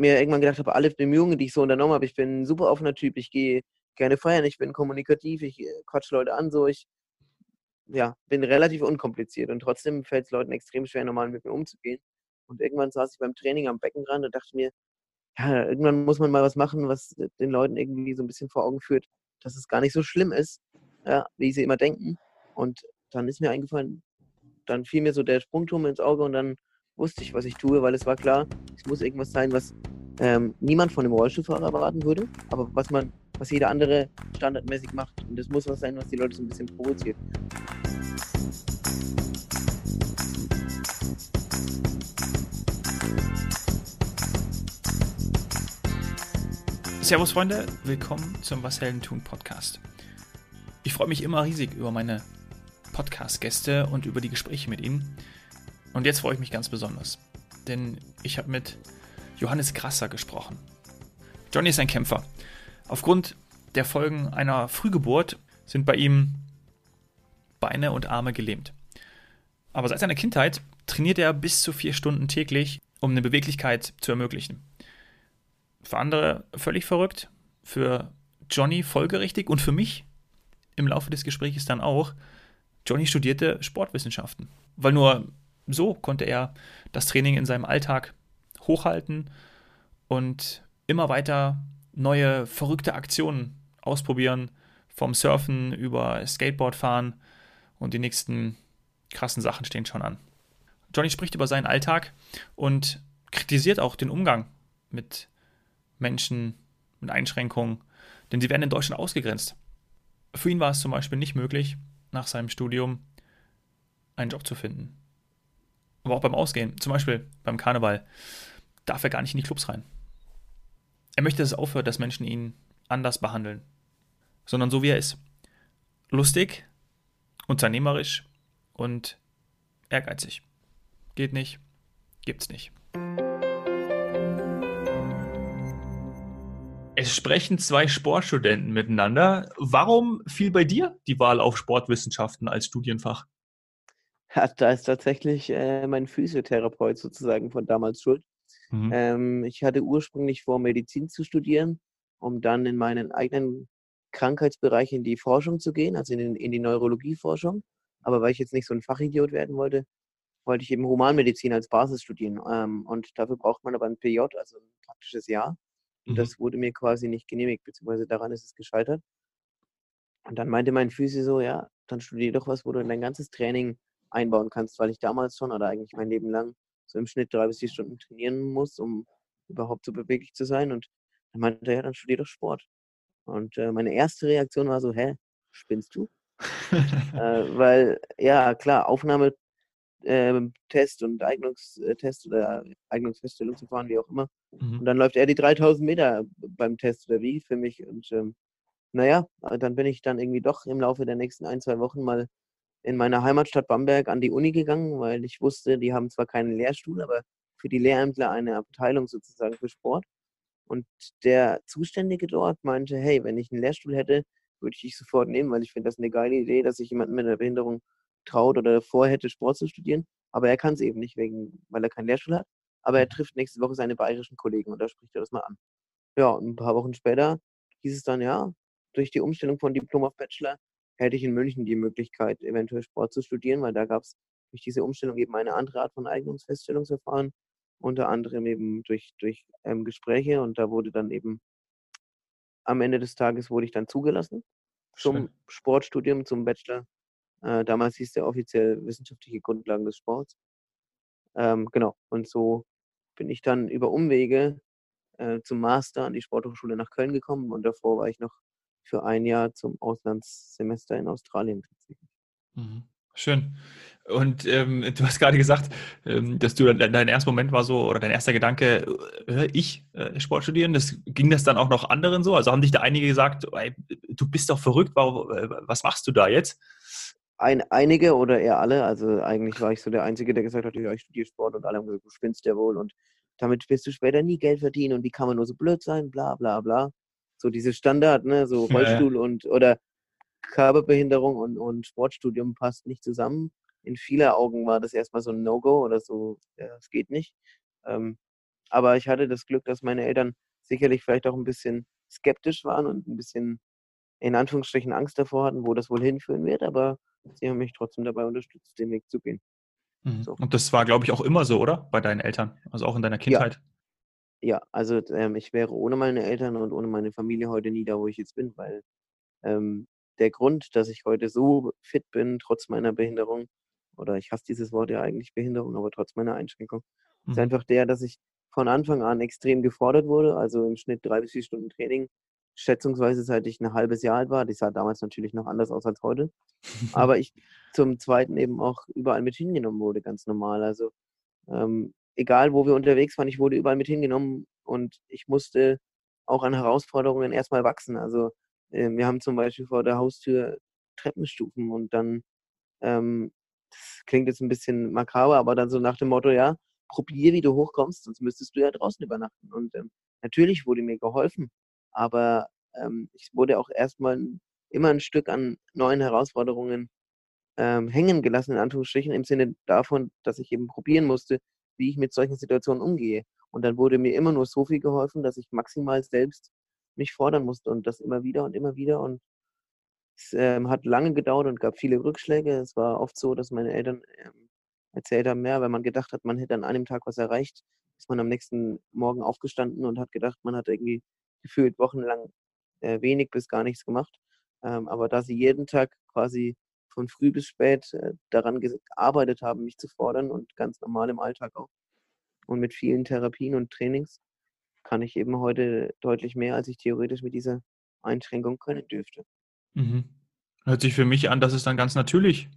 mir irgendwann gedacht habe, alle Bemühungen, die ich so unternommen habe, ich bin ein super offener Typ, ich gehe gerne feiern, ich bin kommunikativ, ich äh, quatsch Leute an, so ich ja, bin relativ unkompliziert und trotzdem fällt es Leuten extrem schwer, normal mit mir umzugehen. Und irgendwann saß ich beim Training am Beckenrand und dachte mir, ja, irgendwann muss man mal was machen, was den Leuten irgendwie so ein bisschen vor Augen führt, dass es gar nicht so schlimm ist, ja, wie sie immer denken. Und dann ist mir eingefallen, dann fiel mir so der Sprungturm ins Auge und dann wusste ich, was ich tue, weil es war klar, es muss irgendwas sein, was ähm, niemand von einem Rollstuhlfahrer erwarten würde, aber was man, was jeder andere standardmäßig macht. Und das muss was sein, was die Leute so ein bisschen provoziert. Servus Freunde, willkommen zum Was Helden tun Podcast. Ich freue mich immer riesig über meine Podcast-Gäste und über die Gespräche mit ihnen. Und jetzt freue ich mich ganz besonders, denn ich habe mit Johannes Krasser gesprochen. Johnny ist ein Kämpfer. Aufgrund der Folgen einer Frühgeburt sind bei ihm Beine und Arme gelähmt. Aber seit seiner Kindheit trainiert er bis zu vier Stunden täglich, um eine Beweglichkeit zu ermöglichen. Für andere völlig verrückt, für Johnny folgerichtig und für mich im Laufe des Gesprächs dann auch. Johnny studierte Sportwissenschaften, weil nur so konnte er das Training in seinem Alltag hochhalten und immer weiter neue verrückte Aktionen ausprobieren, vom Surfen über Skateboardfahren und die nächsten krassen Sachen stehen schon an. Johnny spricht über seinen Alltag und kritisiert auch den Umgang mit Menschen mit Einschränkungen, denn sie werden in Deutschland ausgegrenzt. Für ihn war es zum Beispiel nicht möglich, nach seinem Studium einen Job zu finden. Aber auch beim Ausgehen, zum Beispiel beim Karneval, darf er gar nicht in die Clubs rein. Er möchte, dass es aufhört, dass Menschen ihn anders behandeln, sondern so wie er ist. Lustig, unternehmerisch und ehrgeizig. Geht nicht, gibt's nicht. Es sprechen zwei Sportstudenten miteinander. Warum fiel bei dir die Wahl auf Sportwissenschaften als Studienfach? Ja, da ist tatsächlich äh, mein Physiotherapeut sozusagen von damals schuld. Mhm. Ähm, ich hatte ursprünglich vor, Medizin zu studieren, um dann in meinen eigenen Krankheitsbereich in die Forschung zu gehen, also in, in die Neurologieforschung. Aber weil ich jetzt nicht so ein Fachidiot werden wollte, wollte ich eben Humanmedizin als Basis studieren. Ähm, und dafür braucht man aber ein PJ, also ein praktisches Jahr. Und mhm. das wurde mir quasi nicht genehmigt, beziehungsweise daran ist es gescheitert. Und dann meinte mein Physio so, ja, dann studier doch was, wo du dein ganzes Training einbauen kannst, weil ich damals schon oder eigentlich mein Leben lang so im Schnitt drei bis vier Stunden trainieren muss, um überhaupt so beweglich zu sein. Und dann meinte er, ja, dann studier doch Sport. Und äh, meine erste Reaktion war so, hä, spinnst du? äh, weil, ja, klar, Aufnahmetest ähm, und Eignungstest oder Eignungsfeststellung zu fahren, wie auch immer. Mhm. Und dann läuft er die 3000 Meter beim Test oder wie für mich. Und ähm, naja, dann bin ich dann irgendwie doch im Laufe der nächsten ein, zwei Wochen mal in meiner Heimatstadt Bamberg an die Uni gegangen, weil ich wusste, die haben zwar keinen Lehrstuhl, aber für die Lehrämtler eine Abteilung sozusagen für Sport. Und der Zuständige dort meinte, hey, wenn ich einen Lehrstuhl hätte, würde ich dich sofort nehmen, weil ich finde das eine geile Idee, dass sich jemand mit einer Behinderung traut oder vorhätte, Sport zu studieren. Aber er kann es eben nicht, wegen, weil er keinen Lehrstuhl hat. Aber er mhm. trifft nächste Woche seine bayerischen Kollegen und da spricht er das mal an. Ja, und ein paar Wochen später hieß es dann, ja, durch die Umstellung von Diplom auf Bachelor hätte ich in München die Möglichkeit, eventuell Sport zu studieren, weil da gab es durch diese Umstellung eben eine andere Art von Eignungsfeststellungsverfahren, unter anderem eben durch, durch ähm, Gespräche und da wurde dann eben am Ende des Tages wurde ich dann zugelassen zum Schön. Sportstudium, zum Bachelor. Äh, damals hieß der offiziell wissenschaftliche Grundlagen des Sports. Ähm, genau, und so bin ich dann über Umwege äh, zum Master an die Sporthochschule nach Köln gekommen und davor war ich noch für ein Jahr zum Auslandssemester in Australien tatsächlich. Mhm. Schön. Und ähm, du hast gerade gesagt, ähm, dass du dein, dein erster Moment war so, oder dein erster Gedanke, äh, ich äh, Sport studieren, das, ging das dann auch noch anderen so? Also haben dich da einige gesagt, ey, du bist doch verrückt, warum, äh, was machst du da jetzt? Ein, einige oder eher alle, also eigentlich war ich so der Einzige, der gesagt hat, ja, ich studiere Sport und alle haben gesagt, du spinnst ja wohl und damit wirst du später nie Geld verdienen und wie kann man nur so blöd sein, bla bla bla so diese Standard, ne, so Rollstuhl ja, ja. und oder Körperbehinderung und, und Sportstudium passt nicht zusammen. In vieler Augen war das erstmal so ein No-Go oder so, ja, es geht nicht. Ähm, aber ich hatte das Glück, dass meine Eltern sicherlich vielleicht auch ein bisschen skeptisch waren und ein bisschen in Anführungsstrichen Angst davor hatten, wo das wohl hinführen wird, aber sie haben mich trotzdem dabei unterstützt, den Weg zu gehen. Mhm. So. Und das war, glaube ich, auch immer so, oder? Bei deinen Eltern, also auch in deiner Kindheit? Ja, ja also ähm, ich wäre ohne meine Eltern und ohne meine Familie heute nie da, wo ich jetzt bin, weil ähm, der Grund, dass ich heute so fit bin, trotz meiner Behinderung, oder ich hasse dieses Wort ja eigentlich Behinderung, aber trotz meiner Einschränkung, mhm. ist einfach der, dass ich von Anfang an extrem gefordert wurde, also im Schnitt drei bis vier Stunden Training, schätzungsweise seit ich ein halbes Jahr alt war. Die sah damals natürlich noch anders aus als heute. Aber ich zum Zweiten eben auch überall mit hingenommen wurde, ganz normal. Also ähm, egal, wo wir unterwegs waren, ich wurde überall mit hingenommen und ich musste auch an Herausforderungen erstmal wachsen. Also äh, wir haben zum Beispiel vor der Haustür Treppenstufen und dann, ähm, das klingt jetzt ein bisschen makaber, aber dann so nach dem Motto, ja, probier, wie du hochkommst, sonst müsstest du ja draußen übernachten. Und ähm, natürlich wurde mir geholfen, aber ähm, ich wurde auch erstmal immer ein Stück an neuen Herausforderungen ähm, hängen gelassen, in Anführungsstrichen, im Sinne davon, dass ich eben probieren musste, wie ich mit solchen Situationen umgehe. Und dann wurde mir immer nur so viel geholfen, dass ich maximal selbst mich fordern musste und das immer wieder und immer wieder. Und es ähm, hat lange gedauert und gab viele Rückschläge. Es war oft so, dass meine Eltern ähm, erzählt haben, ja, wenn man gedacht hat, man hätte an einem Tag was erreicht, ist man am nächsten Morgen aufgestanden und hat gedacht, man hat irgendwie gefühlt wochenlang äh, wenig bis gar nichts gemacht. Ähm, aber da sie jeden Tag quasi von früh bis spät äh, daran gearbeitet haben, mich zu fordern und ganz normal im Alltag auch und mit vielen Therapien und Trainings, kann ich eben heute deutlich mehr, als ich theoretisch mit dieser Einschränkung können dürfte. Mhm. Hört sich für mich an, dass es dann ganz natürlich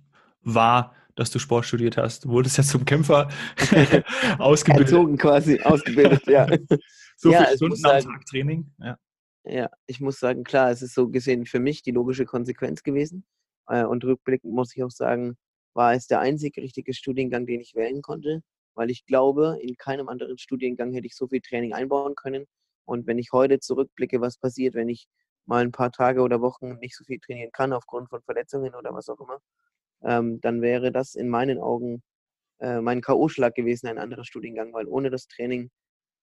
war, dass du Sport studiert hast. Du wurdest ja zum Kämpfer ausgebildet. Erzogen quasi, ausgebildet, ja. so ja, viele Stunden am Tag Training. Ja. ja, ich muss sagen, klar, es ist so gesehen für mich die logische Konsequenz gewesen. Äh, und rückblickend muss ich auch sagen, war es der einzig richtige Studiengang, den ich wählen konnte, weil ich glaube, in keinem anderen Studiengang hätte ich so viel Training einbauen können. Und wenn ich heute zurückblicke, was passiert, wenn ich mal ein paar Tage oder Wochen nicht so viel trainieren kann aufgrund von Verletzungen oder was auch immer, ähm, dann wäre das in meinen Augen äh, mein K.O.-Schlag gewesen, ein anderer Studiengang, weil ohne das Training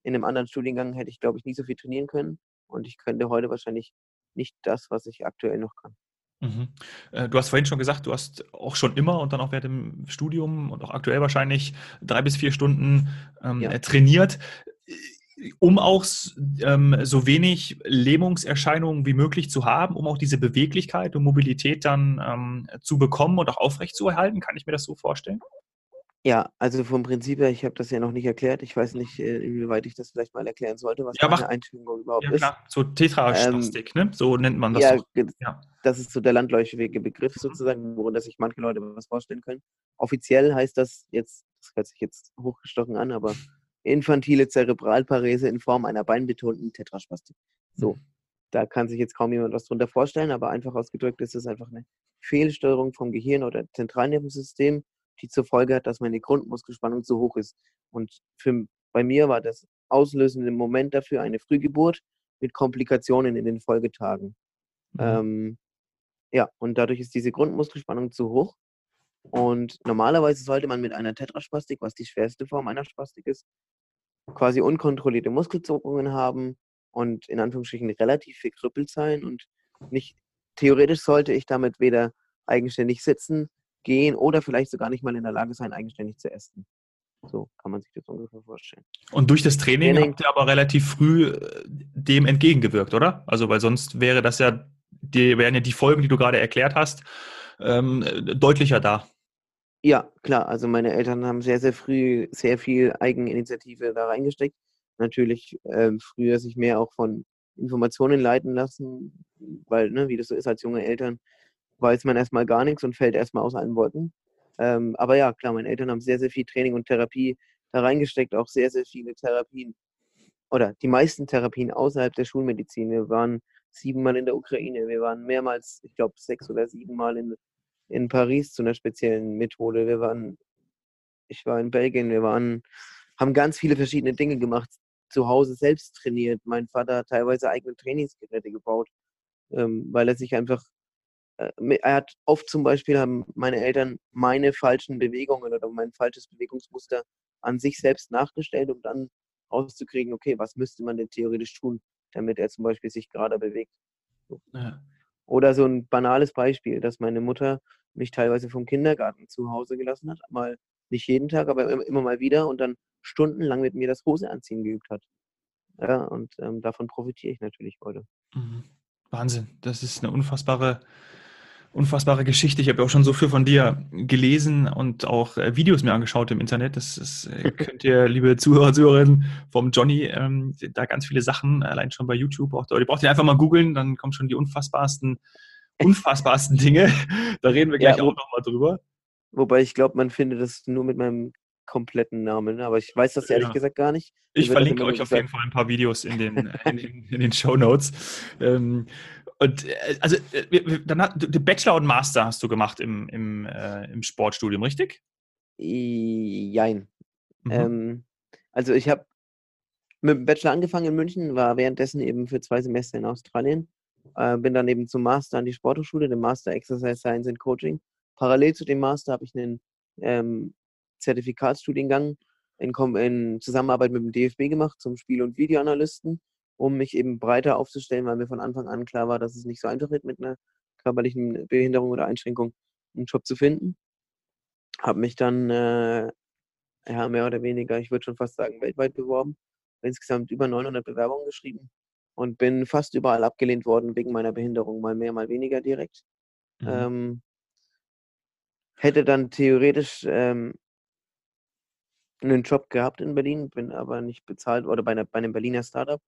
in einem anderen Studiengang hätte ich, glaube ich, nie so viel trainieren können und ich könnte heute wahrscheinlich nicht das, was ich aktuell noch kann. Mhm. Äh, du hast vorhin schon gesagt, du hast auch schon immer und dann auch während dem Studium und auch aktuell wahrscheinlich drei bis vier Stunden ähm, ja. trainiert um auch ähm, so wenig Lähmungserscheinungen wie möglich zu haben, um auch diese Beweglichkeit und Mobilität dann ähm, zu bekommen und auch aufrecht zu erhalten? Kann ich mir das so vorstellen? Ja, also vom Prinzip her, ich habe das ja noch nicht erklärt. Ich weiß nicht, äh, inwieweit ich das vielleicht mal erklären sollte, was ja, eine Einschränkung überhaupt ja, klar. So Tetraspastik, ähm, ne? So nennt man das. Ja, so. ja, das ist so der landläufige Begriff mhm. sozusagen, worunter sich manche Leute was vorstellen können. Offiziell heißt das jetzt, das hört sich jetzt hochgestochen an, aber infantile Zerebralparese in Form einer beinbetonten Tetraspastik. So, mhm. da kann sich jetzt kaum jemand was drunter vorstellen, aber einfach ausgedrückt ist es einfach eine Fehlsteuerung vom Gehirn oder Zentralnervensystem, die zur Folge hat, dass meine Grundmuskelspannung zu hoch ist. Und für, bei mir war das auslösende Moment dafür eine Frühgeburt mit Komplikationen in den Folgetagen. Mhm. Ähm, ja, und dadurch ist diese Grundmuskelspannung zu hoch. Und normalerweise sollte man mit einer Tetraspastik, was die schwerste Form einer Spastik ist, quasi unkontrollierte Muskelzuckungen haben und in Anführungsstrichen relativ viel krüppelt sein und nicht theoretisch sollte ich damit weder eigenständig sitzen, gehen oder vielleicht sogar nicht mal in der Lage sein, eigenständig zu essen. So kann man sich das ungefähr vorstellen. Und durch das Training, Training habt ihr aber relativ früh äh, dem entgegengewirkt, oder? Also, weil sonst wäre das ja, die, wären ja die Folgen, die du gerade erklärt hast, ähm, deutlicher da. Ja, klar. Also meine Eltern haben sehr, sehr früh sehr viel Eigeninitiative da reingesteckt. Natürlich ähm, früher sich mehr auch von Informationen leiten lassen, weil, ne, wie das so ist als junge Eltern, weiß man erstmal gar nichts und fällt erstmal aus allen Wolken. Ähm, aber ja, klar, meine Eltern haben sehr, sehr viel Training und Therapie da reingesteckt, auch sehr, sehr viele Therapien oder die meisten Therapien außerhalb der Schulmedizin. Wir waren siebenmal in der Ukraine, wir waren mehrmals, ich glaube, sechs oder siebenmal in in Paris zu einer speziellen Methode. Wir waren, ich war in Belgien, wir waren, haben ganz viele verschiedene Dinge gemacht, zu Hause selbst trainiert. Mein Vater hat teilweise eigene Trainingsgeräte gebaut, ähm, weil er sich einfach, er hat oft zum Beispiel haben meine Eltern meine falschen Bewegungen oder mein falsches Bewegungsmuster an sich selbst nachgestellt, um dann rauszukriegen, okay, was müsste man denn theoretisch tun, damit er zum Beispiel sich gerade bewegt. Ja. Oder so ein banales Beispiel, dass meine Mutter mich teilweise vom Kindergarten zu Hause gelassen hat, mal nicht jeden Tag, aber immer mal wieder und dann stundenlang mit mir das Hose anziehen geübt hat. Ja, und ähm, davon profitiere ich natürlich heute. Mhm. Wahnsinn, das ist eine unfassbare unfassbare Geschichte. Ich habe auch schon so viel von dir gelesen und auch äh, Videos mir angeschaut im Internet. Das, das äh, könnt ihr, liebe Zuhörer Zuhörerinnen vom Johnny, ähm, da ganz viele Sachen, allein schon bei YouTube. Auch, ihr braucht ihr einfach mal googeln, dann kommen schon die unfassbarsten, unfassbarsten Dinge. Da reden wir gleich ja, auch nochmal drüber. Wobei ich glaube, man findet das nur mit meinem kompletten Namen, aber ich weiß das ehrlich ja. gesagt gar nicht. Ich verlinke euch auf jeden Fall ein paar Videos in den, in den, in den Show Notes. Ähm, und äh, also äh, dann hat, du Bachelor und Master hast du gemacht im, im, äh, im Sportstudium, richtig? Jein. Mhm. Ähm, also ich habe mit dem Bachelor angefangen in München, war währenddessen eben für zwei Semester in Australien. Äh, bin dann eben zum Master an die Sporthochschule, dem Master Exercise Science and Coaching. Parallel zu dem Master habe ich einen ähm, Zertifikatsstudiengang in, in, Zusammenarbeit mit dem DFB gemacht zum Spiel- und Videoanalysten um mich eben breiter aufzustellen, weil mir von Anfang an klar war, dass es nicht so einfach wird, mit einer körperlichen Behinderung oder Einschränkung einen Job zu finden. Habe mich dann äh, ja, mehr oder weniger, ich würde schon fast sagen, weltweit beworben. Insgesamt über 900 Bewerbungen geschrieben und bin fast überall abgelehnt worden wegen meiner Behinderung, mal mehr, mal weniger direkt. Mhm. Ähm, hätte dann theoretisch ähm, einen Job gehabt in Berlin, bin aber nicht bezahlt oder bei, einer, bei einem Berliner Startup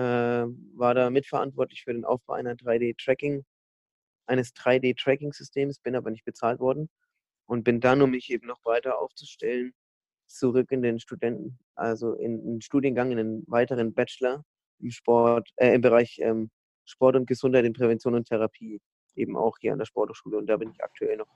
war da mitverantwortlich für den Aufbau einer 3D-Tracking, eines 3D-Tracking-Systems, bin aber nicht bezahlt worden und bin dann, um mich eben noch weiter aufzustellen, zurück in den Studenten, also in einen Studiengang, in einen weiteren Bachelor im Sport, äh, im Bereich ähm, Sport und Gesundheit in Prävention und Therapie, eben auch hier an der Sporthochschule und da bin ich aktuell noch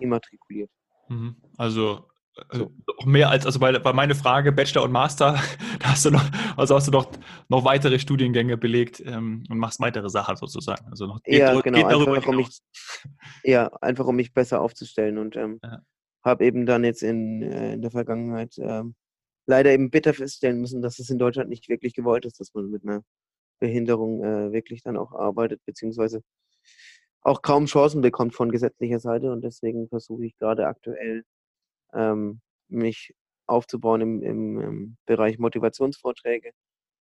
immatrikuliert. Mhm. Also so. Äh, mehr als, also bei, bei meine Frage, Bachelor und Master, da hast du noch, also hast du noch, noch weitere Studiengänge belegt ähm, und machst weitere Sachen sozusagen. Also noch, ja, geht, genau, geht darüber einfach, um mich, ja, einfach um mich besser aufzustellen und ähm, ja. habe eben dann jetzt in, äh, in der Vergangenheit ähm, leider eben bitter feststellen müssen, dass es in Deutschland nicht wirklich gewollt ist, dass man mit einer Behinderung äh, wirklich dann auch arbeitet, beziehungsweise auch kaum Chancen bekommt von gesetzlicher Seite und deswegen versuche ich gerade aktuell ähm, mich aufzubauen im, im, im, Bereich Motivationsvorträge.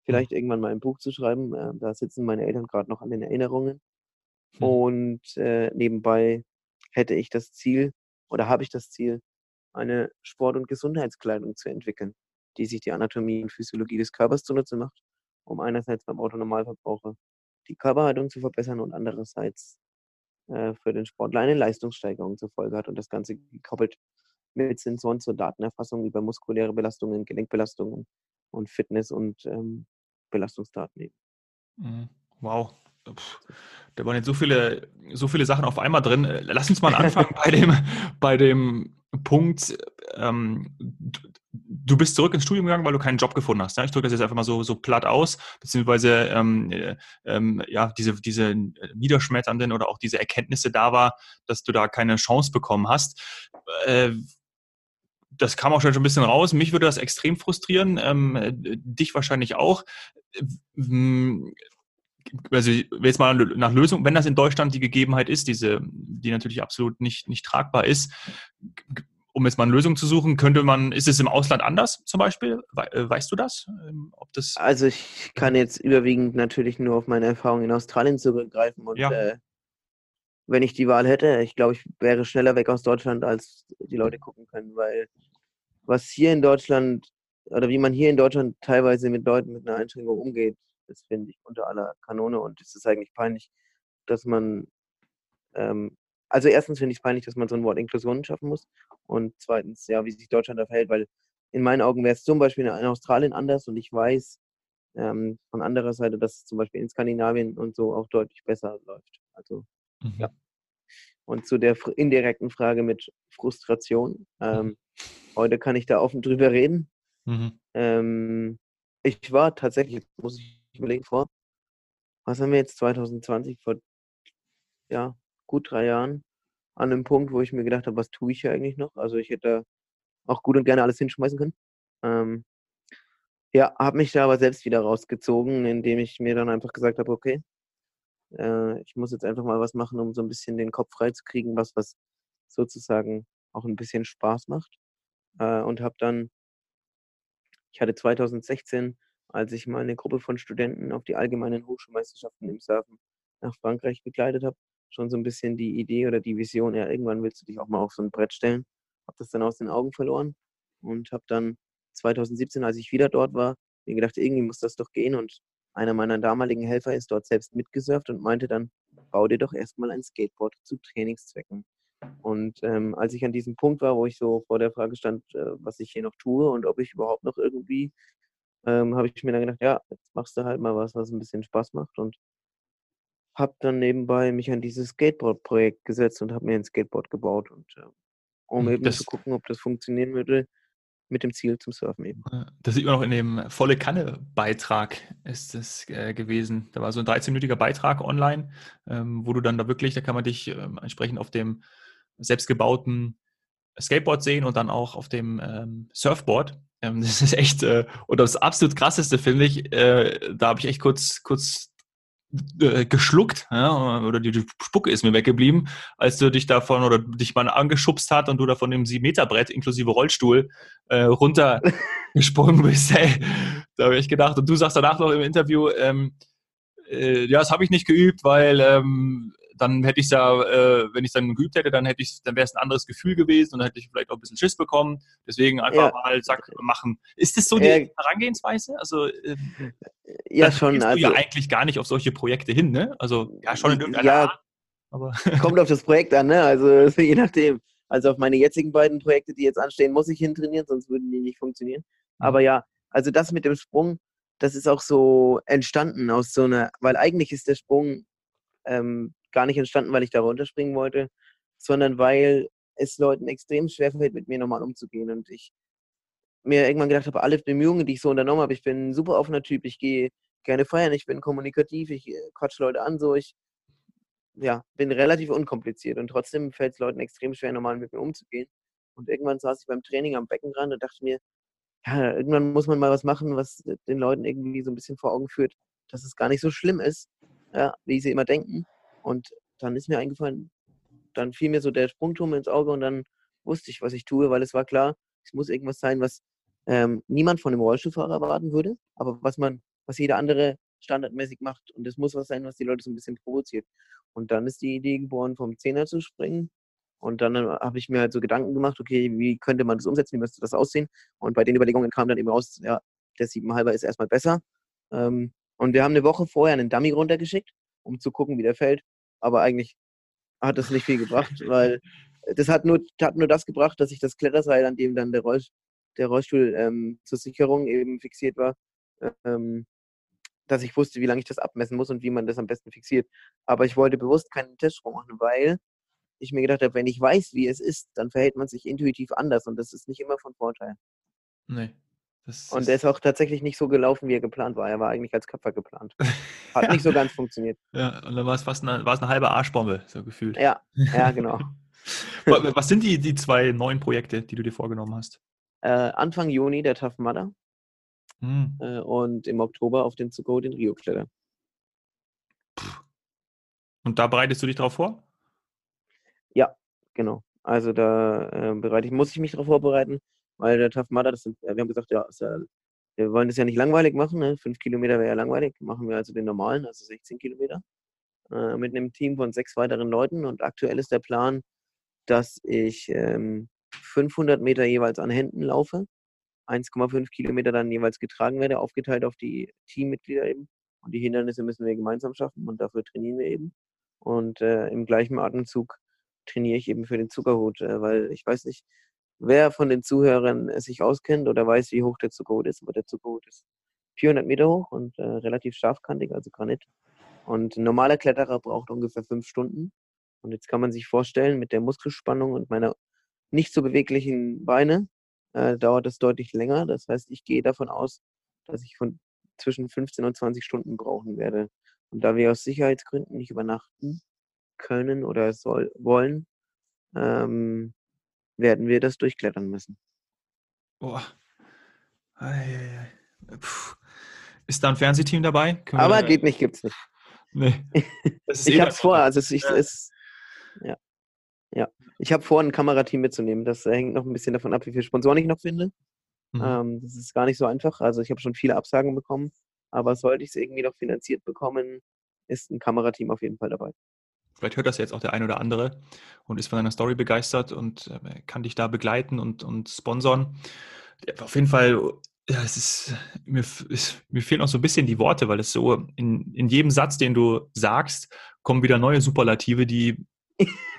Vielleicht mhm. irgendwann mal ein Buch zu schreiben. Äh, da sitzen meine Eltern gerade noch an den Erinnerungen. Mhm. Und äh, nebenbei hätte ich das Ziel oder habe ich das Ziel, eine Sport- und Gesundheitskleidung zu entwickeln, die sich die Anatomie und Physiologie des Körpers zunutze macht, um einerseits beim Autonormalverbraucher die Körperhaltung zu verbessern und andererseits äh, für den Sportler eine Leistungssteigerung zur Folge hat und das Ganze gekoppelt mit Sensoren zur Datenerfassung über muskuläre Belastungen, Gelenkbelastungen und Fitness- und ähm, Belastungsdaten eben. Mhm. Wow. Da waren jetzt so viele, so viele Sachen auf einmal drin. Äh, lass uns mal anfangen bei dem, bei dem Punkt, ähm, du bist zurück ins Studium gegangen, weil du keinen Job gefunden hast. Ja? Ich drücke das jetzt einfach mal so, so platt aus, beziehungsweise ähm, äh, ähm, ja, diese, diese niederschmetternden oder auch diese Erkenntnisse da war, dass du da keine Chance bekommen hast. Äh, das kam auch schon ein bisschen raus. Mich würde das extrem frustrieren, ähm, dich wahrscheinlich auch. Also jetzt mal nach Lösung, wenn das in Deutschland die Gegebenheit ist, diese, die natürlich absolut nicht, nicht tragbar ist, um jetzt mal eine Lösung zu suchen, könnte man, ist es im Ausland anders zum Beispiel? Äh, weißt du das? Ähm, ob das also ich kann jetzt überwiegend natürlich nur auf meine Erfahrungen in Australien zurückgreifen und ja. äh, wenn ich die Wahl hätte, ich glaube, ich wäre schneller weg aus Deutschland, als die Leute gucken können, weil was hier in Deutschland oder wie man hier in Deutschland teilweise mit Leuten mit einer Einschränkung umgeht, das finde ich unter aller Kanone und es ist eigentlich peinlich, dass man, ähm, also erstens finde ich es peinlich, dass man so ein Wort Inklusion schaffen muss und zweitens, ja, wie sich Deutschland da verhält, weil in meinen Augen wäre es zum Beispiel in Australien anders und ich weiß ähm, von anderer Seite, dass es zum Beispiel in Skandinavien und so auch deutlich besser läuft. Also, mhm. ja. Und zu der indirekten Frage mit Frustration. Ähm. Heute kann ich da offen drüber reden. Mhm. Ähm, ich war tatsächlich, muss ich überlegen, vor, was haben wir jetzt 2020, vor ja, gut drei Jahren, an einem Punkt, wo ich mir gedacht habe, was tue ich hier eigentlich noch? Also ich hätte auch gut und gerne alles hinschmeißen können. Ähm, Ja, habe mich da aber selbst wieder rausgezogen, indem ich mir dann einfach gesagt habe, okay, äh, ich muss jetzt einfach mal was machen, um so ein bisschen den Kopf frei zu kriegen, was was sozusagen auch ein bisschen Spaß macht. Äh, und habe dann ich hatte 2016, als ich mal eine Gruppe von Studenten auf die allgemeinen Hochschulmeisterschaften im Surfen nach Frankreich begleitet habe, schon so ein bisschen die Idee oder die Vision, ja, irgendwann willst du dich auch mal auf so ein Brett stellen. Habe das dann aus den Augen verloren und habe dann 2017, als ich wieder dort war, mir gedacht, irgendwie muss das doch gehen. Und einer meiner damaligen Helfer ist dort selbst mitgesurft und meinte dann, bau dir doch erstmal ein Skateboard zu Trainingszwecken. Und ähm, als ich an diesem Punkt war, wo ich so vor der Frage stand, äh, was ich hier noch tue und ob ich überhaupt noch irgendwie, ähm, habe ich mir dann gedacht, ja, jetzt machst du halt mal was, was ein bisschen Spaß macht. Und habe dann nebenbei mich an dieses Skateboard-Projekt gesetzt und habe mir ein Skateboard gebaut. Und äh, um hm, eben das, zu gucken, ob das funktionieren würde, mit dem Ziel zum Surfen eben. Das sieht man auch in dem volle Kanne-Beitrag ist es äh, gewesen. Da war so ein 13-minütiger Beitrag online, ähm, wo du dann da wirklich, da kann man dich ähm, entsprechend auf dem selbstgebauten Skateboard sehen und dann auch auf dem ähm, Surfboard. Ähm, das ist echt, äh, und das absolut krasseste finde ich, äh, da habe ich echt kurz, kurz äh, geschluckt ja, oder die, die, Spucke ist mir weggeblieben, als du dich davon oder dich mal angeschubst hat und du da von dem 7-Meter-Brett inklusive Rollstuhl äh, runtergesprungen bist. Hey, da habe ich gedacht. Und du sagst danach noch im Interview, ähm, äh, ja, das habe ich nicht geübt, weil ähm, dann hätte ich ja, äh, wenn ich es dann geübt hätte, dann hätte ich, dann wäre es ein anderes Gefühl gewesen und dann hätte ich vielleicht auch ein bisschen Schiss bekommen. Deswegen einfach ja. mal zack machen. Ist das so die ja. Herangehensweise? Also äh, ja schon. Also, du ja eigentlich gar nicht auf solche Projekte hin, ne? Also ja schon in irgendeiner ja, Art. Aber kommt auf das Projekt an, ne? Also je nachdem. Also auf meine jetzigen beiden Projekte, die jetzt anstehen, muss ich hintrainieren, sonst würden die nicht funktionieren. Mhm. Aber ja, also das mit dem Sprung, das ist auch so entstanden aus so einer, weil eigentlich ist der Sprung ähm, gar nicht entstanden, weil ich da runterspringen wollte, sondern weil es Leuten extrem schwer fällt, mit mir normal umzugehen. Und ich mir irgendwann gedacht habe, alle Bemühungen, die ich so unternommen habe, ich bin ein super offener Typ, ich gehe gerne feiern, ich bin kommunikativ, ich äh, quatsch Leute an, so ich ja, bin relativ unkompliziert und trotzdem fällt es Leuten extrem schwer, normal mit mir umzugehen. Und irgendwann saß ich beim Training am Beckenrand und dachte mir, ja, irgendwann muss man mal was machen, was den Leuten irgendwie so ein bisschen vor Augen führt, dass es gar nicht so schlimm ist, ja, wie sie immer denken. Und dann ist mir eingefallen, dann fiel mir so der Sprungturm ins Auge und dann wusste ich, was ich tue, weil es war klar, es muss irgendwas sein, was ähm, niemand von einem Rollstuhlfahrer erwarten würde, aber was man, was jeder andere standardmäßig macht. Und es muss was sein, was die Leute so ein bisschen provoziert. Und dann ist die Idee geboren, vom Zehner zu springen. Und dann äh, habe ich mir halt so Gedanken gemacht, okay, wie könnte man das umsetzen, wie müsste das aussehen? Und bei den Überlegungen kam dann eben raus, ja, der 7,5er ist erstmal besser. Ähm, und wir haben eine Woche vorher einen Dummy runtergeschickt, um zu gucken, wie der fällt aber eigentlich hat das nicht viel gebracht, weil das hat nur, hat nur das gebracht, dass ich das Kletterseil, an dem dann der, Roll, der Rollstuhl ähm, zur Sicherung eben fixiert war, ähm, dass ich wusste, wie lange ich das abmessen muss und wie man das am besten fixiert. Aber ich wollte bewusst keinen Testsprung machen, weil ich mir gedacht habe, wenn ich weiß, wie es ist, dann verhält man sich intuitiv anders und das ist nicht immer von Vorteil. Nee. Das und der ist auch tatsächlich nicht so gelaufen, wie er geplant war. Er war eigentlich als Köpfer geplant. Hat ja. nicht so ganz funktioniert. Ja, und dann war es fast eine, war es eine halbe Arschbombe, so gefühlt. Ja, ja, genau. Was sind die, die zwei neuen Projekte, die du dir vorgenommen hast? Äh, Anfang Juni der Tough Mudder hm. äh, und im Oktober auf den Zugo den Rio Kletter. Und da bereitest du dich darauf vor? Ja, genau. Also da äh, bereite ich, muss ich mich darauf vorbereiten weil der Tough Mudder, das sind, wir haben gesagt, ja, ja, wir wollen das ja nicht langweilig machen, ne? fünf Kilometer wäre ja langweilig, machen wir also den normalen, also 16 Kilometer, äh, mit einem Team von sechs weiteren Leuten und aktuell ist der Plan, dass ich ähm, 500 Meter jeweils an Händen laufe, 1,5 Kilometer dann jeweils getragen werde, aufgeteilt auf die Teammitglieder eben. Und die Hindernisse müssen wir gemeinsam schaffen und dafür trainieren wir eben. Und äh, im gleichen Atemzug trainiere ich eben für den Zuckerhut, äh, weil ich weiß nicht, wer von den Zuhörern sich auskennt oder weiß, wie hoch der Zuckerhut ist. Aber der Zuckerhut ist 400 Meter hoch und äh, relativ scharfkantig, also Granit. Und ein normaler Kletterer braucht ungefähr fünf Stunden. Und jetzt kann man sich vorstellen, mit der Muskelspannung und meiner nicht so beweglichen Beine äh, dauert das deutlich länger. Das heißt, ich gehe davon aus, dass ich von zwischen 15 und 20 Stunden brauchen werde. Und da wir aus Sicherheitsgründen nicht übernachten können oder soll, wollen, ähm, werden wir das durchklettern müssen. Boah. ist da ein Fernsehteam dabei? Aber geht nicht, gibt's nicht. Nee. ich eh hab's vor, also es ja. ist, ja. Ja. Ich habe vor, ein Kamerateam mitzunehmen. Das hängt noch ein bisschen davon ab, wie viele Sponsoren ich noch finde. Mhm. Ähm, das ist gar nicht so einfach. Also ich habe schon viele Absagen bekommen, aber sollte ich es irgendwie noch finanziert bekommen, ist ein Kamerateam auf jeden Fall dabei. Vielleicht hört das jetzt auch der ein oder andere und ist von deiner Story begeistert und äh, kann dich da begleiten und, und sponsern. Auf jeden Fall, ja, es ist, mir, es, mir fehlen auch so ein bisschen die Worte, weil es so in, in jedem Satz, den du sagst, kommen wieder neue Superlative, die,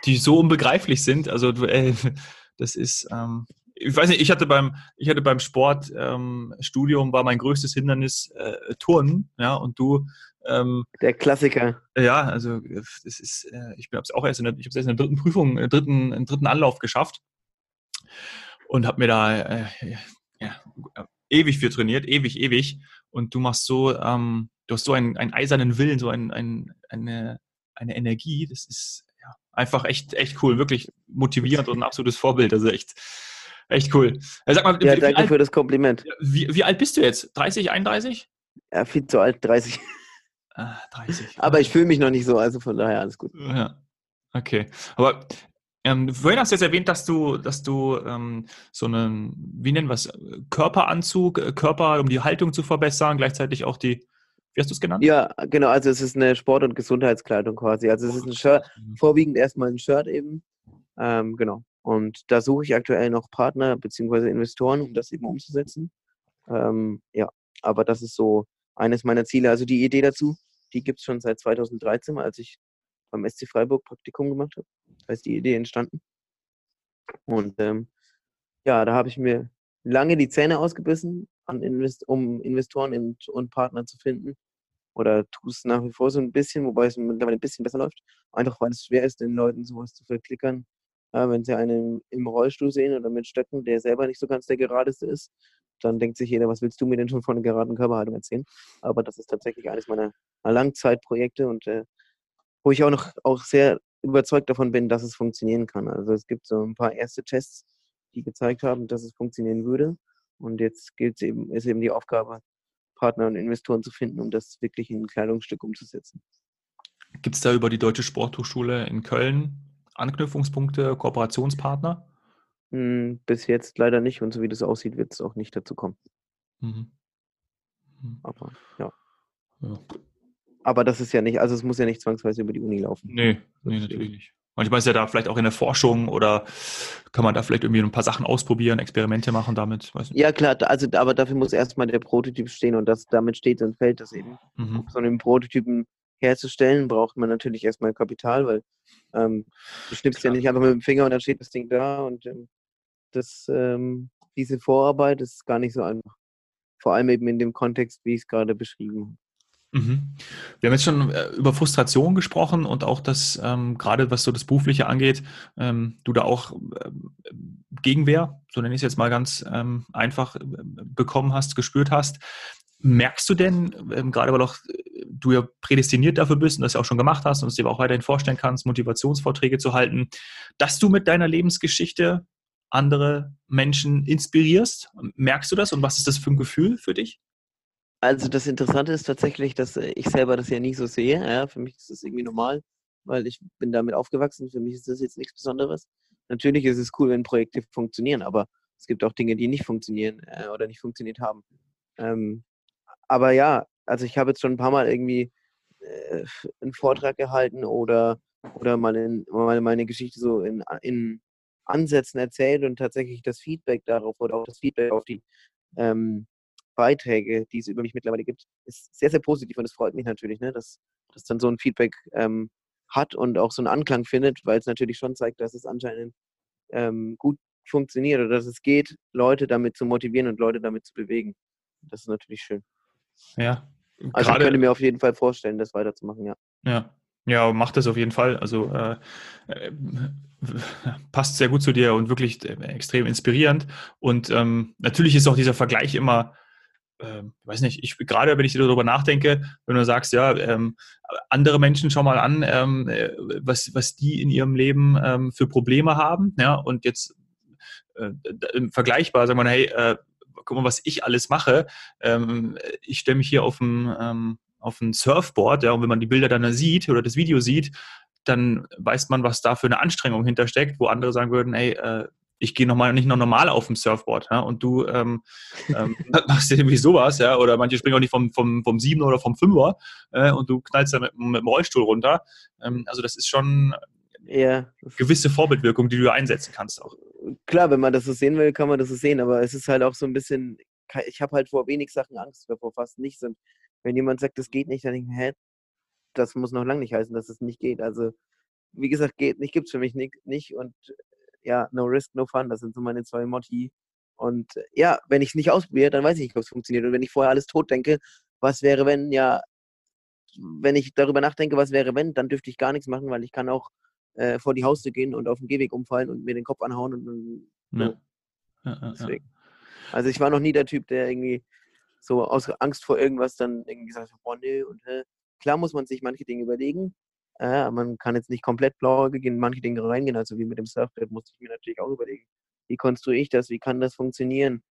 die so unbegreiflich sind. Also äh, das ist, ähm, ich weiß nicht, ich hatte beim, ich hatte beim Sportstudium ähm, war mein größtes Hindernis äh, Turnen, ja, und du ähm, der Klassiker. Ja, also das ist, äh, ich habe es auch erst in der, ich erst in der dritten Prüfung, äh, dritten, im dritten Anlauf geschafft und habe mir da äh, ja, ewig für trainiert, ewig, ewig. Und du machst so, ähm, du hast so einen, einen eisernen Willen, so ein, ein, eine, eine Energie. Das ist ja, einfach echt, echt cool, wirklich motivierend und ein absolutes Vorbild. Also echt, echt cool. Sag mal, ja, danke alt, für das Kompliment. Wie, wie alt bist du jetzt? 30, 31? Ja, viel zu alt, 30. 30. Aber ich fühle mich noch nicht so, also von daher alles gut. Ja. Okay. Aber ähm, vorhin hast du jetzt erwähnt, dass du, dass du ähm, so einen, wie nennen wir es, Körperanzug, äh, Körper, um die Haltung zu verbessern, gleichzeitig auch die, wie hast du es genannt? Ja, genau, also es ist eine Sport- und Gesundheitskleidung quasi. Also es ist ein Shirt, vorwiegend erstmal ein Shirt eben. Ähm, genau. Und da suche ich aktuell noch Partner bzw. Investoren, um das eben umzusetzen. Ähm, ja, aber das ist so eines meiner Ziele. Also die Idee dazu die gibt es schon seit 2013, als ich beim SC Freiburg Praktikum gemacht habe. Da ist die Idee entstanden. Und ähm, ja, da habe ich mir lange die Zähne ausgebissen, Invest um Investoren und, und Partner zu finden. Oder tue es nach wie vor so ein bisschen, wobei es mittlerweile ein bisschen besser läuft. Einfach weil es schwer ist, den Leuten sowas zu verklickern. Äh, wenn sie einen im Rollstuhl sehen oder mit Stöcken, der selber nicht so ganz der geradeste ist, dann denkt sich jeder, was willst du mir denn schon von einer geraden Körperhaltung erzählen? Aber das ist tatsächlich eines meiner Langzeitprojekte und äh, wo ich auch noch auch sehr überzeugt davon bin, dass es funktionieren kann. Also es gibt so ein paar erste Tests, die gezeigt haben, dass es funktionieren würde. Und jetzt gilt eben, ist eben die Aufgabe, Partner und Investoren zu finden, um das wirklich in ein Kleidungsstück umzusetzen. Gibt es da über die Deutsche Sporthochschule in Köln Anknüpfungspunkte, Kooperationspartner? Hm, bis jetzt leider nicht und so wie das aussieht, wird es auch nicht dazu kommen. Mhm. Mhm. Aber ja. ja. Aber das ist ja nicht, also es muss ja nicht zwangsweise über die Uni laufen. Nee, nee natürlich nicht. Manchmal ist ja da vielleicht auch in der Forschung oder kann man da vielleicht irgendwie ein paar Sachen ausprobieren, Experimente machen damit? Ja, klar, also aber dafür muss erstmal der Prototyp stehen und das damit steht und fällt das eben. Mhm. Um so einen Prototypen herzustellen, braucht man natürlich erstmal Kapital, weil ähm, du schnippst klar. ja nicht einfach mit dem Finger und dann steht das Ding da und ähm, das, ähm, diese Vorarbeit ist gar nicht so einfach. Vor allem eben in dem Kontext, wie ich es gerade beschrieben habe. Mhm. Wir haben jetzt schon äh, über Frustration gesprochen und auch das, ähm, gerade was so das Berufliche angeht, ähm, du da auch äh, Gegenwehr, so nenne ich es jetzt mal ganz ähm, einfach, äh, bekommen hast, gespürt hast. Merkst du denn, ähm, gerade weil auch äh, du ja prädestiniert dafür bist und das ja auch schon gemacht hast und es dir auch weiterhin vorstellen kannst, Motivationsvorträge zu halten, dass du mit deiner Lebensgeschichte andere Menschen inspirierst? Merkst du das und was ist das für ein Gefühl für dich? Also das Interessante ist tatsächlich, dass äh, ich selber das ja nie so sehe. Ja, für mich ist das irgendwie normal, weil ich bin damit aufgewachsen. Für mich ist das jetzt nichts Besonderes. Natürlich ist es cool, wenn Projekte funktionieren, aber es gibt auch Dinge, die nicht funktionieren äh, oder nicht funktioniert haben. Ähm, aber ja, also ich habe jetzt schon ein paar Mal irgendwie äh, einen Vortrag gehalten oder, oder mal, in, mal meine Geschichte so in, in Ansätzen erzählt und tatsächlich das Feedback darauf oder auch das Feedback auf die ähm, Beiträge, die es über mich mittlerweile gibt, ist sehr, sehr positiv und es freut mich natürlich, ne, dass, dass dann so ein Feedback ähm, hat und auch so einen Anklang findet, weil es natürlich schon zeigt, dass es anscheinend ähm, gut funktioniert oder dass es geht, Leute damit zu motivieren und Leute damit zu bewegen. Das ist natürlich schön. Ja. Also ich könnte mir auf jeden Fall vorstellen, das weiterzumachen, ja. Ja, ja, macht das auf jeden Fall. Also äh, äh, passt sehr gut zu dir und wirklich äh, extrem inspirierend. Und ähm, natürlich ist auch dieser Vergleich immer, äh, weiß nicht, ich gerade wenn ich darüber nachdenke, wenn du sagst, ja, ähm, andere Menschen schau mal an, ähm, äh, was, was die in ihrem Leben ähm, für Probleme haben, ja, und jetzt äh, vergleichbar, sagen wir, hey, guck mal, was ich alles mache. Ähm, ich stelle mich hier auf ein, ähm, auf ein Surfboard, ja, und wenn man die Bilder dann sieht oder das Video sieht, dann weiß man, was da für eine Anstrengung hintersteckt, wo andere sagen würden, ey, äh, ich gehe nochmal nicht noch normal auf dem Surfboard, ja, und du ähm, ähm, machst irgendwie sowas, ja, oder manche springen auch nicht vom, vom, vom Siebener oder vom Fünfer äh, und du knallst da mit, mit dem Rollstuhl runter. Ähm, also das ist schon ja. gewisse Vorbildwirkung, die du einsetzen kannst auch. Klar, wenn man das so sehen will, kann man das so sehen, aber es ist halt auch so ein bisschen, ich habe halt vor wenig Sachen Angst, vor fast nichts. Und wenn jemand sagt, das geht nicht, dann denke ich, hä, das muss noch lange nicht heißen, dass es nicht geht. Also, wie gesagt, geht nicht, gibt es für mich nicht, nicht. Und ja, no risk, no fun, das sind so meine zwei Motti. Und ja, wenn ich es nicht ausprobiere, dann weiß ich nicht, ob es funktioniert. Und wenn ich vorher alles tot denke, was wäre, wenn, ja, wenn ich darüber nachdenke, was wäre, wenn, dann dürfte ich gar nichts machen, weil ich kann auch äh, vor die Haustür gehen und auf den Gehweg umfallen und mir den Kopf anhauen. Und, und ja. Ja, ja, also ich war noch nie der Typ, der irgendwie so aus Angst vor irgendwas dann irgendwie gesagt hat, boah, nee, und äh, klar muss man sich manche Dinge überlegen. Äh, man kann jetzt nicht komplett blau in manche Dinge reingehen, also wie mit dem Surfbrett musste ich mir natürlich auch überlegen, wie konstruiere ich das, wie kann das funktionieren,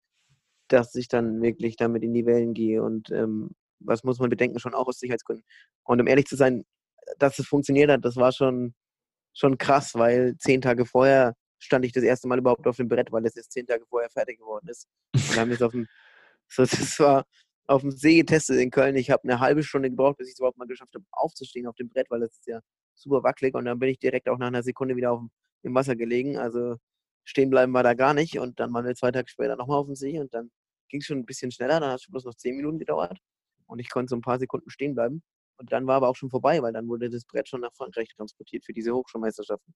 dass ich dann wirklich damit in die Wellen gehe und ähm, was muss man bedenken, schon auch aus Sicherheitsgründen. Und um ehrlich zu sein, dass es funktioniert hat, das war schon, schon krass, weil zehn Tage vorher stand ich das erste Mal überhaupt auf dem Brett, weil es erst zehn Tage vorher fertig geworden ist. Wir haben jetzt auf dem, so, das war auf dem See getestet in Köln. Ich habe eine halbe Stunde gebraucht, bis ich es überhaupt mal geschafft habe, aufzustehen auf dem Brett, weil das ist ja super wackelig und dann bin ich direkt auch nach einer Sekunde wieder auf im Wasser gelegen. Also stehen bleiben war da gar nicht und dann waren wir zwei Tage später nochmal auf dem See und dann ging es schon ein bisschen schneller, dann hat es bloß noch zehn Minuten gedauert und ich konnte so ein paar Sekunden stehen bleiben. Und dann war aber auch schon vorbei, weil dann wurde das Brett schon nach Frankreich transportiert für diese Hochschulmeisterschaften.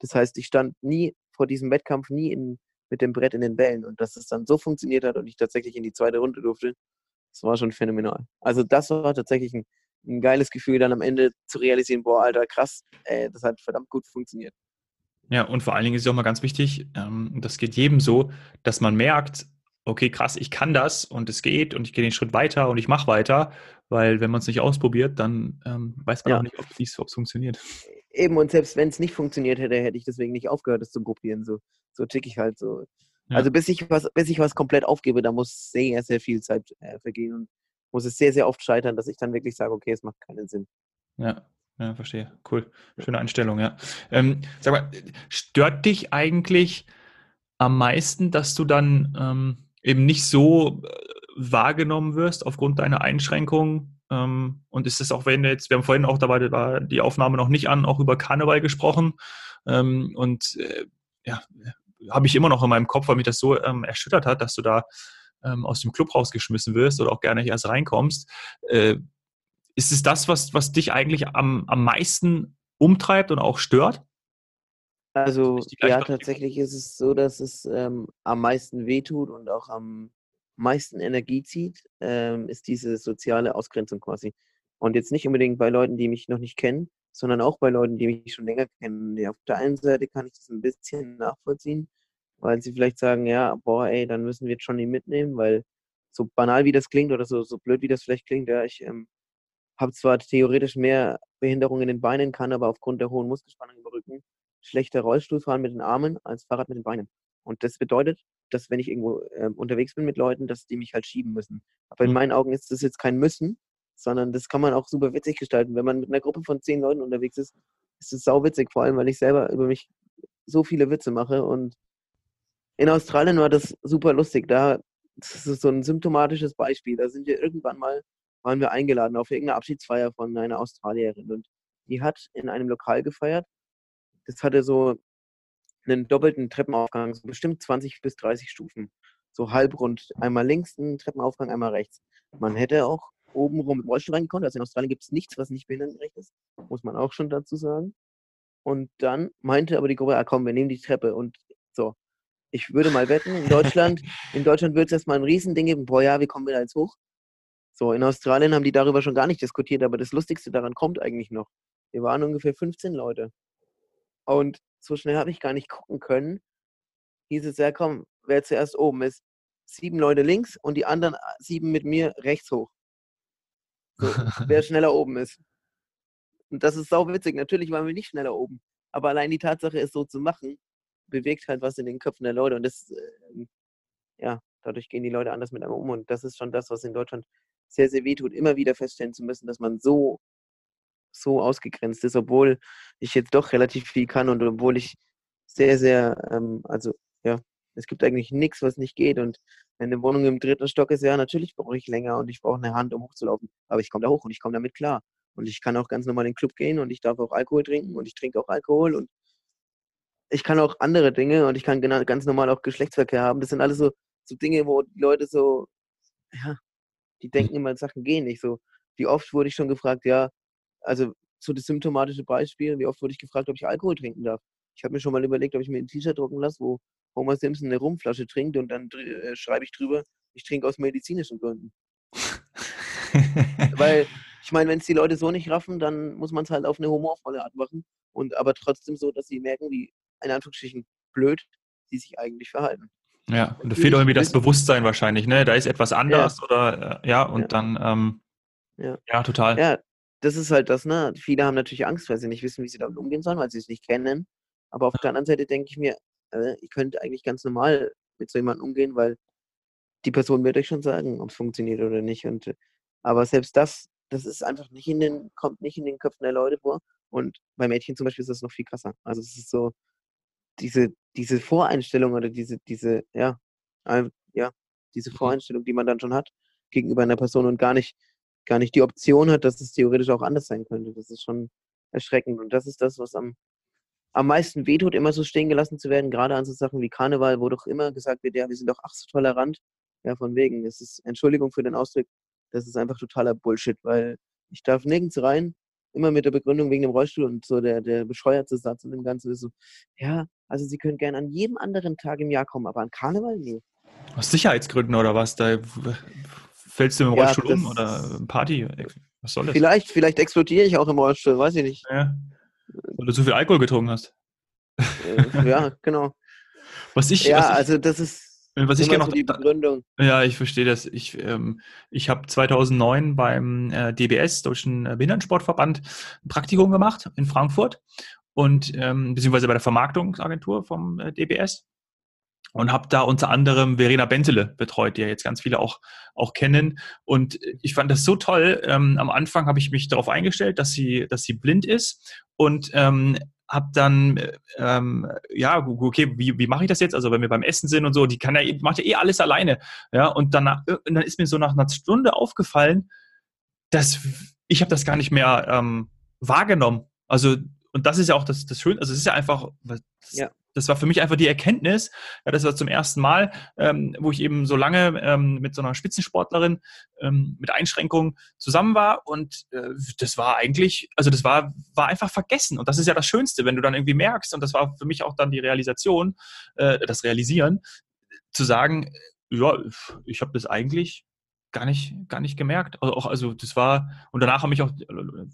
Das heißt, ich stand nie vor diesem Wettkampf, nie in, mit dem Brett in den Wellen. Und dass es dann so funktioniert hat und ich tatsächlich in die zweite Runde durfte, das war schon phänomenal. Also das war tatsächlich ein, ein geiles Gefühl, dann am Ende zu realisieren, boah, Alter, krass, ey, das hat verdammt gut funktioniert. Ja, und vor allen Dingen ist es auch mal ganz wichtig, ähm, das geht jedem so, dass man merkt, okay, krass, ich kann das und es geht und ich gehe den Schritt weiter und ich mache weiter, weil wenn man es nicht ausprobiert, dann ähm, weiß man ja. auch nicht, ob es funktioniert. Eben, und selbst wenn es nicht funktioniert hätte, hätte ich deswegen nicht aufgehört, es zu probieren. So, so tick ich halt so. Ja. Also bis ich was, bis ich was komplett aufgebe, da muss sehr, sehr viel Zeit äh, vergehen und muss es sehr, sehr oft scheitern, dass ich dann wirklich sage, okay, es macht keinen Sinn. Ja, ja, verstehe. Cool. Schöne Einstellung, ja. Ähm, sag mal, stört dich eigentlich am meisten, dass du dann ähm, eben nicht so äh, wahrgenommen wirst aufgrund deiner Einschränkungen? Ähm, und ist es auch, wenn jetzt, wir haben vorhin auch dabei war die Aufnahme noch nicht an, auch über Karneval gesprochen. Ähm, und äh, ja, habe ich immer noch in meinem Kopf, weil mich das so ähm, erschüttert hat, dass du da ähm, aus dem Club rausgeschmissen wirst oder auch gerne nicht erst reinkommst. Äh, ist es das, was, was dich eigentlich am, am meisten umtreibt und auch stört? Also ja, tatsächlich ist es so, dass es ähm, am meisten wehtut und auch am meisten Energie zieht, ähm, ist diese soziale Ausgrenzung quasi. Und jetzt nicht unbedingt bei Leuten, die mich noch nicht kennen, sondern auch bei Leuten, die mich schon länger kennen. Auf der einen Seite kann ich das ein bisschen nachvollziehen, weil sie vielleicht sagen, ja, boah, ey, dann müssen wir jetzt schon ihn mitnehmen, weil so banal wie das klingt oder so, so blöd wie das vielleicht klingt, ja, ich ähm, habe zwar theoretisch mehr Behinderungen in den Beinen, kann aber aufgrund der hohen Muskelspannung im Rücken schlechter Rollstuhl fahren mit den Armen als Fahrrad mit den Beinen. Und das bedeutet, dass wenn ich irgendwo äh, unterwegs bin mit Leuten, dass die mich halt schieben müssen. Aber in mhm. meinen Augen ist das jetzt kein Müssen, sondern das kann man auch super witzig gestalten. Wenn man mit einer Gruppe von zehn Leuten unterwegs ist, ist es sau witzig, vor allem weil ich selber über mich so viele Witze mache. Und in Australien war das super lustig. Da das ist so ein symptomatisches Beispiel. Da sind wir irgendwann mal, waren wir eingeladen auf irgendeine Abschiedsfeier von einer Australierin und die hat in einem Lokal gefeiert das hatte so einen doppelten Treppenaufgang, so bestimmt 20 bis 30 Stufen. So halbrund. Einmal links ein Treppenaufgang, einmal rechts. Man hätte auch oben rum mit Rollstuhl reingekommen. Also in Australien gibt es nichts, was nicht behindertengerecht ist. Muss man auch schon dazu sagen. Und dann meinte aber die Gruppe, ah komm, wir nehmen die Treppe. Und so, ich würde mal wetten, in Deutschland, in Deutschland wird es erstmal ein Riesending geben, boah ja, wie kommen wir da jetzt hoch? So, in Australien haben die darüber schon gar nicht diskutiert, aber das Lustigste daran kommt eigentlich noch. Wir waren ungefähr 15 Leute. Und so schnell habe ich gar nicht gucken können. Hieß es, ja komm, wer zuerst oben ist. Sieben Leute links und die anderen ah, sieben mit mir rechts hoch. So, wer schneller oben ist. Und das ist sau witzig. Natürlich waren wir nicht schneller oben. Aber allein die Tatsache, es so zu machen, bewegt halt was in den Köpfen der Leute. Und das, äh, ja, Dadurch gehen die Leute anders mit einem um. Und das ist schon das, was in Deutschland sehr, sehr weh tut, immer wieder feststellen zu müssen, dass man so, so ausgegrenzt ist, obwohl ich jetzt doch relativ viel kann und obwohl ich sehr, sehr, ähm, also ja, es gibt eigentlich nichts, was nicht geht. Und wenn eine Wohnung im dritten Stock ist, ja, natürlich brauche ich länger und ich brauche eine Hand, um hochzulaufen. Aber ich komme da hoch und ich komme damit klar. Und ich kann auch ganz normal in den Club gehen und ich darf auch Alkohol trinken und ich trinke auch Alkohol und ich kann auch andere Dinge und ich kann ganz normal auch Geschlechtsverkehr haben. Das sind alles so, so Dinge, wo die Leute so, ja, die denken immer, Sachen gehen nicht so. Wie oft wurde ich schon gefragt, ja, also so das symptomatische Beispiel, wie oft wurde ich gefragt, ob ich Alkohol trinken darf. Ich habe mir schon mal überlegt, ob ich mir ein T-Shirt drucken lasse, wo Homer Simpson eine Rumflasche trinkt und dann äh, schreibe ich drüber, ich trinke aus medizinischen Gründen. Weil, ich meine, wenn es die Leute so nicht raffen, dann muss man es halt auf eine humorvolle Art machen. Und aber trotzdem so, dass sie merken, wie, in Anführungsstrichen, blöd sie sich eigentlich verhalten. Ja, und da fehlt irgendwie das Bewusstsein wahrscheinlich, ne? Da ist etwas anders ja. oder äh, ja, und ja. dann ähm, ja. ja, total. Ja, das ist halt das, ne? Viele haben natürlich Angst, weil sie nicht wissen, wie sie damit umgehen sollen, weil sie es nicht kennen. Aber auf der anderen Seite denke ich mir, äh, ich könnte eigentlich ganz normal mit so jemandem umgehen, weil die Person wird euch schon sagen, ob es funktioniert oder nicht. Und, äh, aber selbst das, das ist einfach nicht in den, kommt nicht in den Köpfen der Leute vor. Und bei Mädchen zum Beispiel ist das noch viel krasser. Also es ist so, diese, diese Voreinstellung oder diese, diese, ja, ja, diese mhm. Voreinstellung, die man dann schon hat gegenüber einer Person und gar nicht, gar nicht die Option hat, dass es theoretisch auch anders sein könnte. Das ist schon erschreckend. Und das ist das, was am, am meisten wehtut, immer so stehen gelassen zu werden, gerade an so Sachen wie Karneval, wo doch immer gesagt wird, ja, wir sind doch ach so tolerant. Ja, von wegen. Es ist, Entschuldigung für den Ausdruck, das ist einfach totaler Bullshit, weil ich darf nirgends rein, immer mit der Begründung wegen dem Rollstuhl und so der, der bescheuerte Satz und dem Ganzen ist so, ja, also Sie können gerne an jedem anderen Tag im Jahr kommen, aber an Karneval, nee. Aus Sicherheitsgründen oder was? Da fällst du im Rollstuhl ja, um oder Party? Was soll das? Vielleicht, vielleicht explodiere ich auch im Rollstuhl, weiß ich nicht. Ja. Weil du zu viel Alkohol getrunken hast. Äh, ja, genau. Was ich, ja, was ich, also das ist was ich gerne noch die Begründung. Ja, ich verstehe das. Ich, ähm, ich habe 2009 beim äh, DBS, Deutschen äh, Behindertensportverband, ein Praktikum gemacht in Frankfurt und ähm, beziehungsweise bei der Vermarktungsagentur vom äh, DBS und habe da unter anderem Verena Bentele betreut, die ja jetzt ganz viele auch, auch kennen. Und ich fand das so toll. Ähm, am Anfang habe ich mich darauf eingestellt, dass sie, dass sie blind ist und ähm, habe dann, ähm, ja, okay, wie, wie mache ich das jetzt? Also wenn wir beim Essen sind und so, die kann ja, macht ja eh alles alleine. Ja, und dann, und dann ist mir so nach einer Stunde aufgefallen, dass ich habe das gar nicht mehr ähm, wahrgenommen. Also und das ist ja auch das, das Schöne, also es ist ja einfach, das, ja das war für mich einfach die Erkenntnis, ja, das war zum ersten Mal, ähm, wo ich eben so lange ähm, mit so einer Spitzensportlerin ähm, mit Einschränkungen zusammen war und äh, das war eigentlich, also das war, war einfach vergessen und das ist ja das Schönste, wenn du dann irgendwie merkst und das war für mich auch dann die Realisation, äh, das Realisieren, zu sagen, ja, ich habe das eigentlich gar nicht, gar nicht gemerkt. Also, auch, also das war, und danach haben mich auch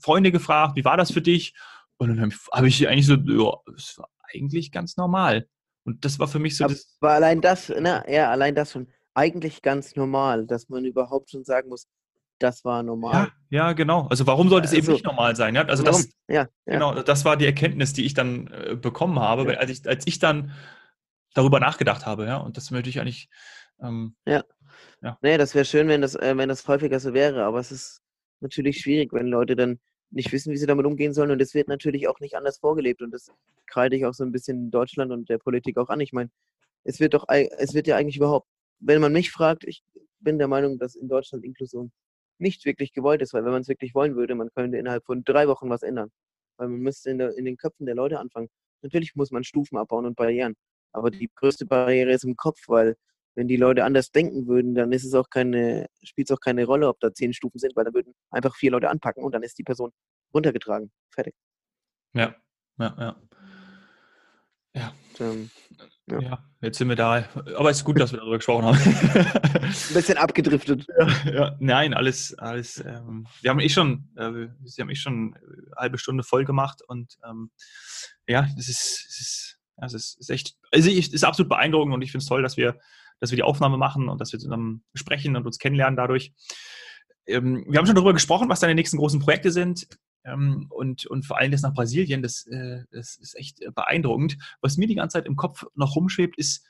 Freunde gefragt, wie war das für dich? Und dann habe ich, hab ich eigentlich so, ja, es war eigentlich ganz normal. Und das war für mich so. Aber das war allein das, ne, ja, allein das schon eigentlich ganz normal, dass man überhaupt schon sagen muss, das war normal. Ja, ja genau. Also warum sollte es also, eben nicht normal sein? Ja, also das, ja, ja, genau, das war die Erkenntnis, die ich dann äh, bekommen habe, ja. als, ich, als ich dann darüber nachgedacht habe, ja. Und das möchte ich eigentlich. Ähm, ja. ja. Nee, das wäre schön, wenn das, äh, wenn das häufiger so wäre, aber es ist natürlich schwierig, wenn Leute dann nicht wissen, wie sie damit umgehen sollen. Und es wird natürlich auch nicht anders vorgelebt. Und das kreide ich auch so ein bisschen Deutschland und der Politik auch an. Ich meine, es wird doch, es wird ja eigentlich überhaupt, wenn man mich fragt, ich bin der Meinung, dass in Deutschland Inklusion nicht wirklich gewollt ist, weil wenn man es wirklich wollen würde, man könnte innerhalb von drei Wochen was ändern. Weil man müsste in, der, in den Köpfen der Leute anfangen. Natürlich muss man Stufen abbauen und Barrieren. Aber die größte Barriere ist im Kopf, weil wenn die Leute anders denken würden, dann ist es auch keine, spielt es auch keine Rolle, ob da zehn Stufen sind, weil dann würden einfach vier Leute anpacken und dann ist die Person runtergetragen. Fertig. Ja, ja, ja. Ja. Ähm, ja. ja. jetzt sind wir da. Aber es ist gut, dass wir darüber gesprochen haben. Ein bisschen abgedriftet. Ja, ja. nein, alles, alles. Ähm, wir haben eh schon, äh, sie haben eh schon eine halbe Stunde voll gemacht und ähm, ja, das ist, das ist, ist, ist echt, also es ist absolut beeindruckend und ich finde es toll, dass wir dass wir die Aufnahme machen und dass wir zusammen sprechen und uns kennenlernen dadurch. Ähm, wir haben schon darüber gesprochen, was deine nächsten großen Projekte sind. Ähm, und, und vor allem das nach Brasilien, das, äh, das ist echt beeindruckend. Was mir die ganze Zeit im Kopf noch rumschwebt, ist,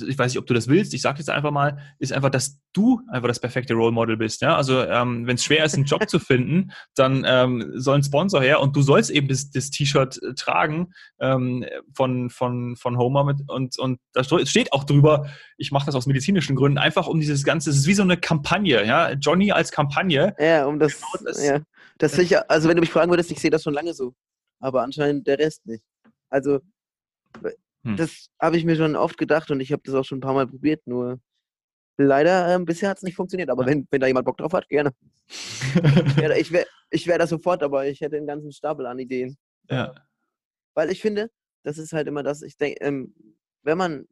ich weiß nicht, ob du das willst, ich sage jetzt einfach mal, ist einfach, dass du einfach das perfekte Role Model bist. Ja? Also ähm, wenn es schwer ist, einen Job zu finden, dann ähm, soll ein Sponsor her und du sollst eben das, das T-Shirt äh, tragen ähm, von, von, von Homer mit, und, und da steht auch drüber, ich mache das aus medizinischen Gründen, einfach um dieses Ganze, es ist wie so eine Kampagne, ja, Johnny als Kampagne. Ja, um das, genau das ja. Das ich, also wenn du mich fragen würdest, ich sehe das schon lange so, aber anscheinend der Rest nicht. Also hm. Das habe ich mir schon oft gedacht und ich habe das auch schon ein paar Mal probiert, nur leider äh, bisher hat es nicht funktioniert. Aber ja. wenn, wenn da jemand Bock drauf hat, gerne. ja, ich wäre ich wär da sofort dabei. Ich hätte einen ganzen Stapel an Ideen. Ja. Weil ich finde, das ist halt immer das, ich denke, ähm, wenn man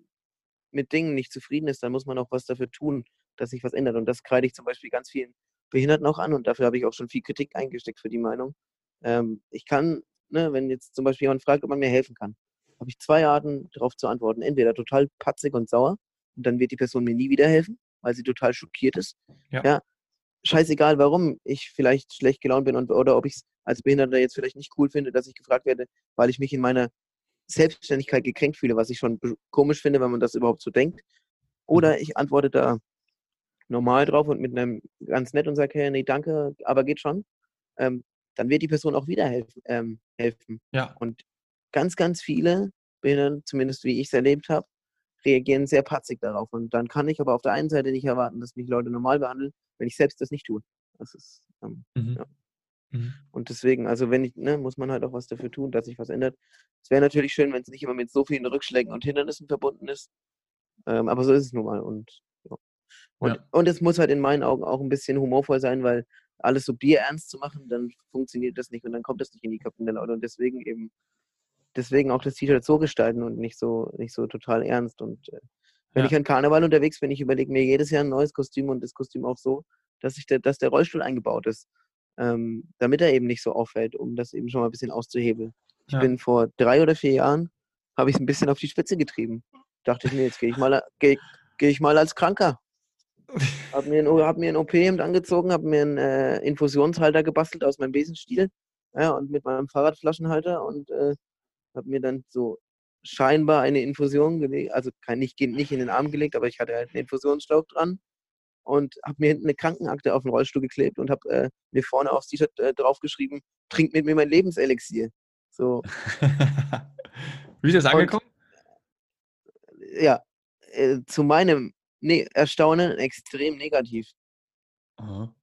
mit Dingen nicht zufrieden ist, dann muss man auch was dafür tun, dass sich was ändert. Und das kreide ich zum Beispiel ganz vielen Behinderten auch an und dafür habe ich auch schon viel Kritik eingesteckt für die Meinung. Ähm, ich kann, ne, wenn jetzt zum Beispiel jemand fragt, ob man mir helfen kann, habe ich zwei Arten darauf zu antworten. Entweder total patzig und sauer und dann wird die Person mir nie wieder helfen, weil sie total schockiert ist. Ja. ja scheißegal, warum ich vielleicht schlecht gelaunt bin und, oder ob ich es als Behinderter jetzt vielleicht nicht cool finde, dass ich gefragt werde, weil ich mich in meiner Selbstständigkeit gekränkt fühle, was ich schon komisch finde, wenn man das überhaupt so denkt. Oder mhm. ich antworte da normal drauf und mit einem ganz nett und sage, hey, nee, danke, aber geht schon. Ähm, dann wird die Person auch wieder helfen. Ähm, helfen. Ja. Und ganz, ganz viele Behinderte, zumindest wie ich es erlebt habe, reagieren sehr patzig darauf. Und dann kann ich aber auf der einen Seite nicht erwarten, dass mich Leute normal behandeln, wenn ich selbst das nicht tue. Das ist, ähm, mhm. Ja. Mhm. Und deswegen, also wenn ich, ne, muss man halt auch was dafür tun, dass sich was ändert. Es wäre natürlich schön, wenn es nicht immer mit so vielen Rückschlägen und Hindernissen verbunden ist. Ähm, aber so ist es nun mal. Und, ja. und, ja. und es muss halt in meinen Augen auch ein bisschen humorvoll sein, weil alles so bierernst zu machen, dann funktioniert das nicht und dann kommt das nicht in die Köpfe der Leute. Und deswegen eben deswegen auch das T-Shirt so gestalten und nicht so, nicht so total ernst. Und äh, wenn ja. ich an Karneval unterwegs bin, ich überlege mir jedes Jahr ein neues Kostüm und das Kostüm auch so, dass, ich der, dass der Rollstuhl eingebaut ist, ähm, damit er eben nicht so auffällt, um das eben schon mal ein bisschen auszuhebeln. Ich ja. bin vor drei oder vier Jahren, habe ich es ein bisschen auf die Spitze getrieben. Dachte ich mir, jetzt gehe ich mal, gehe geh ich mal als Kranker. Hab mir ein, hab mir ein OP-Hemd angezogen, habe mir einen äh, Infusionshalter gebastelt aus meinem Besenstiel ja, und mit meinem Fahrradflaschenhalter und äh, habe mir dann so scheinbar eine Infusion gelegt, also kein, nicht, nicht in den Arm gelegt, aber ich hatte halt einen Infusionsschlauch dran und habe mir hinten eine Krankenakte auf den Rollstuhl geklebt und habe äh, mir vorne aufs T-Shirt äh, draufgeschrieben, trink mit mir mein Lebenselixier. So. Wie ist das angekommen? Und, ja, äh, zu meinem ne Erstaunen extrem negativ. Aha.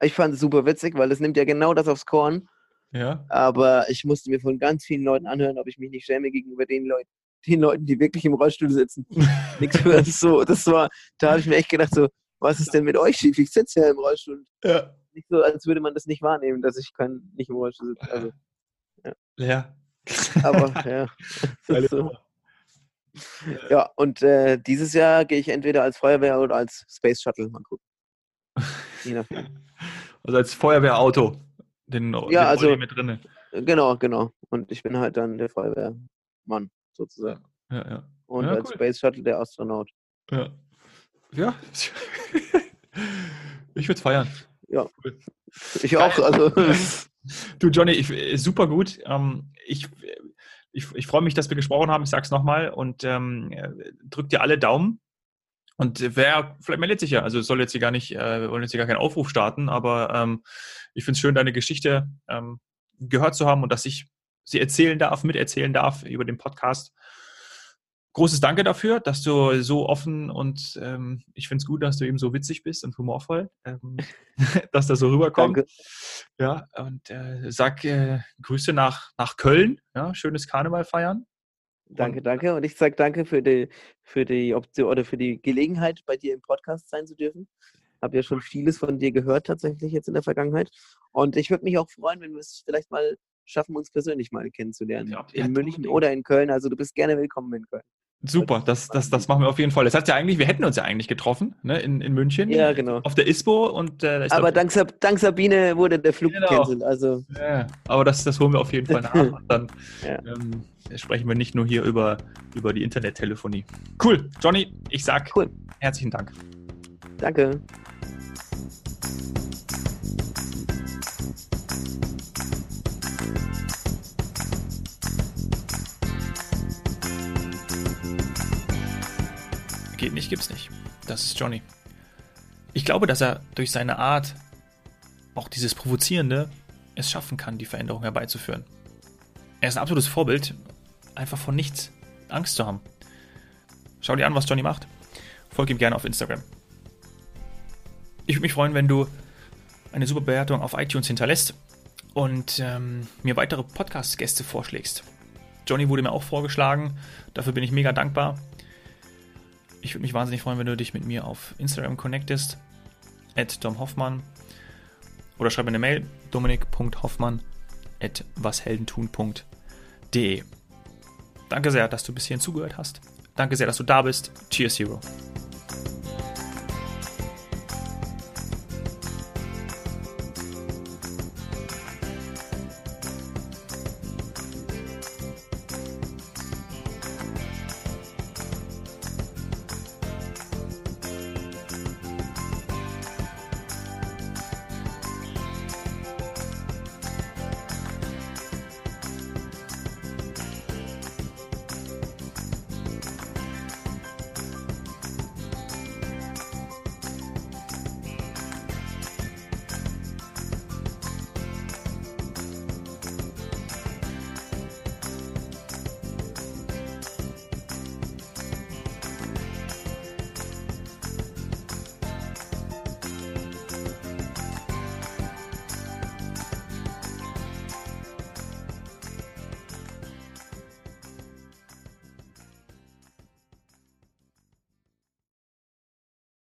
Ich fand es super witzig, weil es nimmt ja genau das aufs Korn, ja. Aber ich musste mir von ganz vielen Leuten anhören, ob ich mich nicht schäme gegenüber den Leuten, den Leuten, die wirklich im Rollstuhl sitzen. Nichts für das so, das war, da habe ich mir echt gedacht, so, was ist denn mit euch schief? Ich sitze ja im Rollstuhl. Ja. Nicht so, als würde man das nicht wahrnehmen, dass ich kann, nicht im Rollstuhl sitze. Also, ja. ja. Aber ja. So. Ja, und äh, dieses Jahr gehe ich entweder als Feuerwehr oder als Space Shuttle. Mal gucken. Je nachdem. Also als Feuerwehrauto. Den, ja, den also, mit drin. Genau, genau. Und ich bin halt dann der Feuerwehrmann, sozusagen. Ja, ja. Und ja, als cool. Space Shuttle der Astronaut. Ja. Ja. ich würde es feiern. Ja. Cool. Ich auch. Also. du, Johnny, ich, super gut. Ähm, ich, ich, ich freue mich, dass wir gesprochen haben. Ich sage es nochmal und ähm, drück dir alle Daumen. Und wer, vielleicht meldet sich ja, also soll jetzt hier gar nicht, äh, wollen jetzt hier gar keinen Aufruf starten, aber ähm, ich finde es schön, deine Geschichte ähm, gehört zu haben und dass ich sie erzählen darf, miterzählen darf über den Podcast. Großes Danke dafür, dass du so offen und ähm, ich finde es gut, dass du eben so witzig bist und humorvoll, ähm, dass das so rüberkommt. Danke. Ja, und äh, sag äh, Grüße nach, nach Köln, ja, schönes Karneval feiern. Danke, danke. Und ich sage danke für die, für die Option oder für die Gelegenheit, bei dir im Podcast sein zu dürfen. Habe ja schon vieles von dir gehört tatsächlich jetzt in der Vergangenheit. Und ich würde mich auch freuen, wenn wir es vielleicht mal schaffen, uns persönlich mal kennenzulernen. Ja, in ja, München oder in Köln. Also du bist gerne willkommen in Köln. Super, das, das, das machen wir auf jeden Fall. Das heißt ja eigentlich, wir hätten uns ja eigentlich getroffen, ne, in, in München. Ja, genau. Auf der ISPO und äh, Aber dank, dank, Sabine wurde der Flug genau. gecancelt. Also. Ja, aber das, das holen wir auf jeden Fall nach. und dann ja. ähm, sprechen wir nicht nur hier über, über die Internettelefonie. Cool, Johnny, ich sag cool. herzlichen Dank. Danke. Dich gibt's nicht. Das ist Johnny. Ich glaube, dass er durch seine Art, auch dieses Provozierende, es schaffen kann, die Veränderung herbeizuführen. Er ist ein absolutes Vorbild, einfach von nichts Angst zu haben. Schau dir an, was Johnny macht. Folge ihm gerne auf Instagram. Ich würde mich freuen, wenn du eine super Bewertung auf iTunes hinterlässt und ähm, mir weitere Podcast-Gäste vorschlägst. Johnny wurde mir auch vorgeschlagen. Dafür bin ich mega dankbar. Ich würde mich wahnsinnig freuen, wenn du dich mit mir auf Instagram connectest. At Dom Hoffmann. Oder schreib mir eine Mail. dominik.hoffmann at washeldentun.de Danke sehr, dass du bis hierhin zugehört hast. Danke sehr, dass du da bist. Cheers, Hero.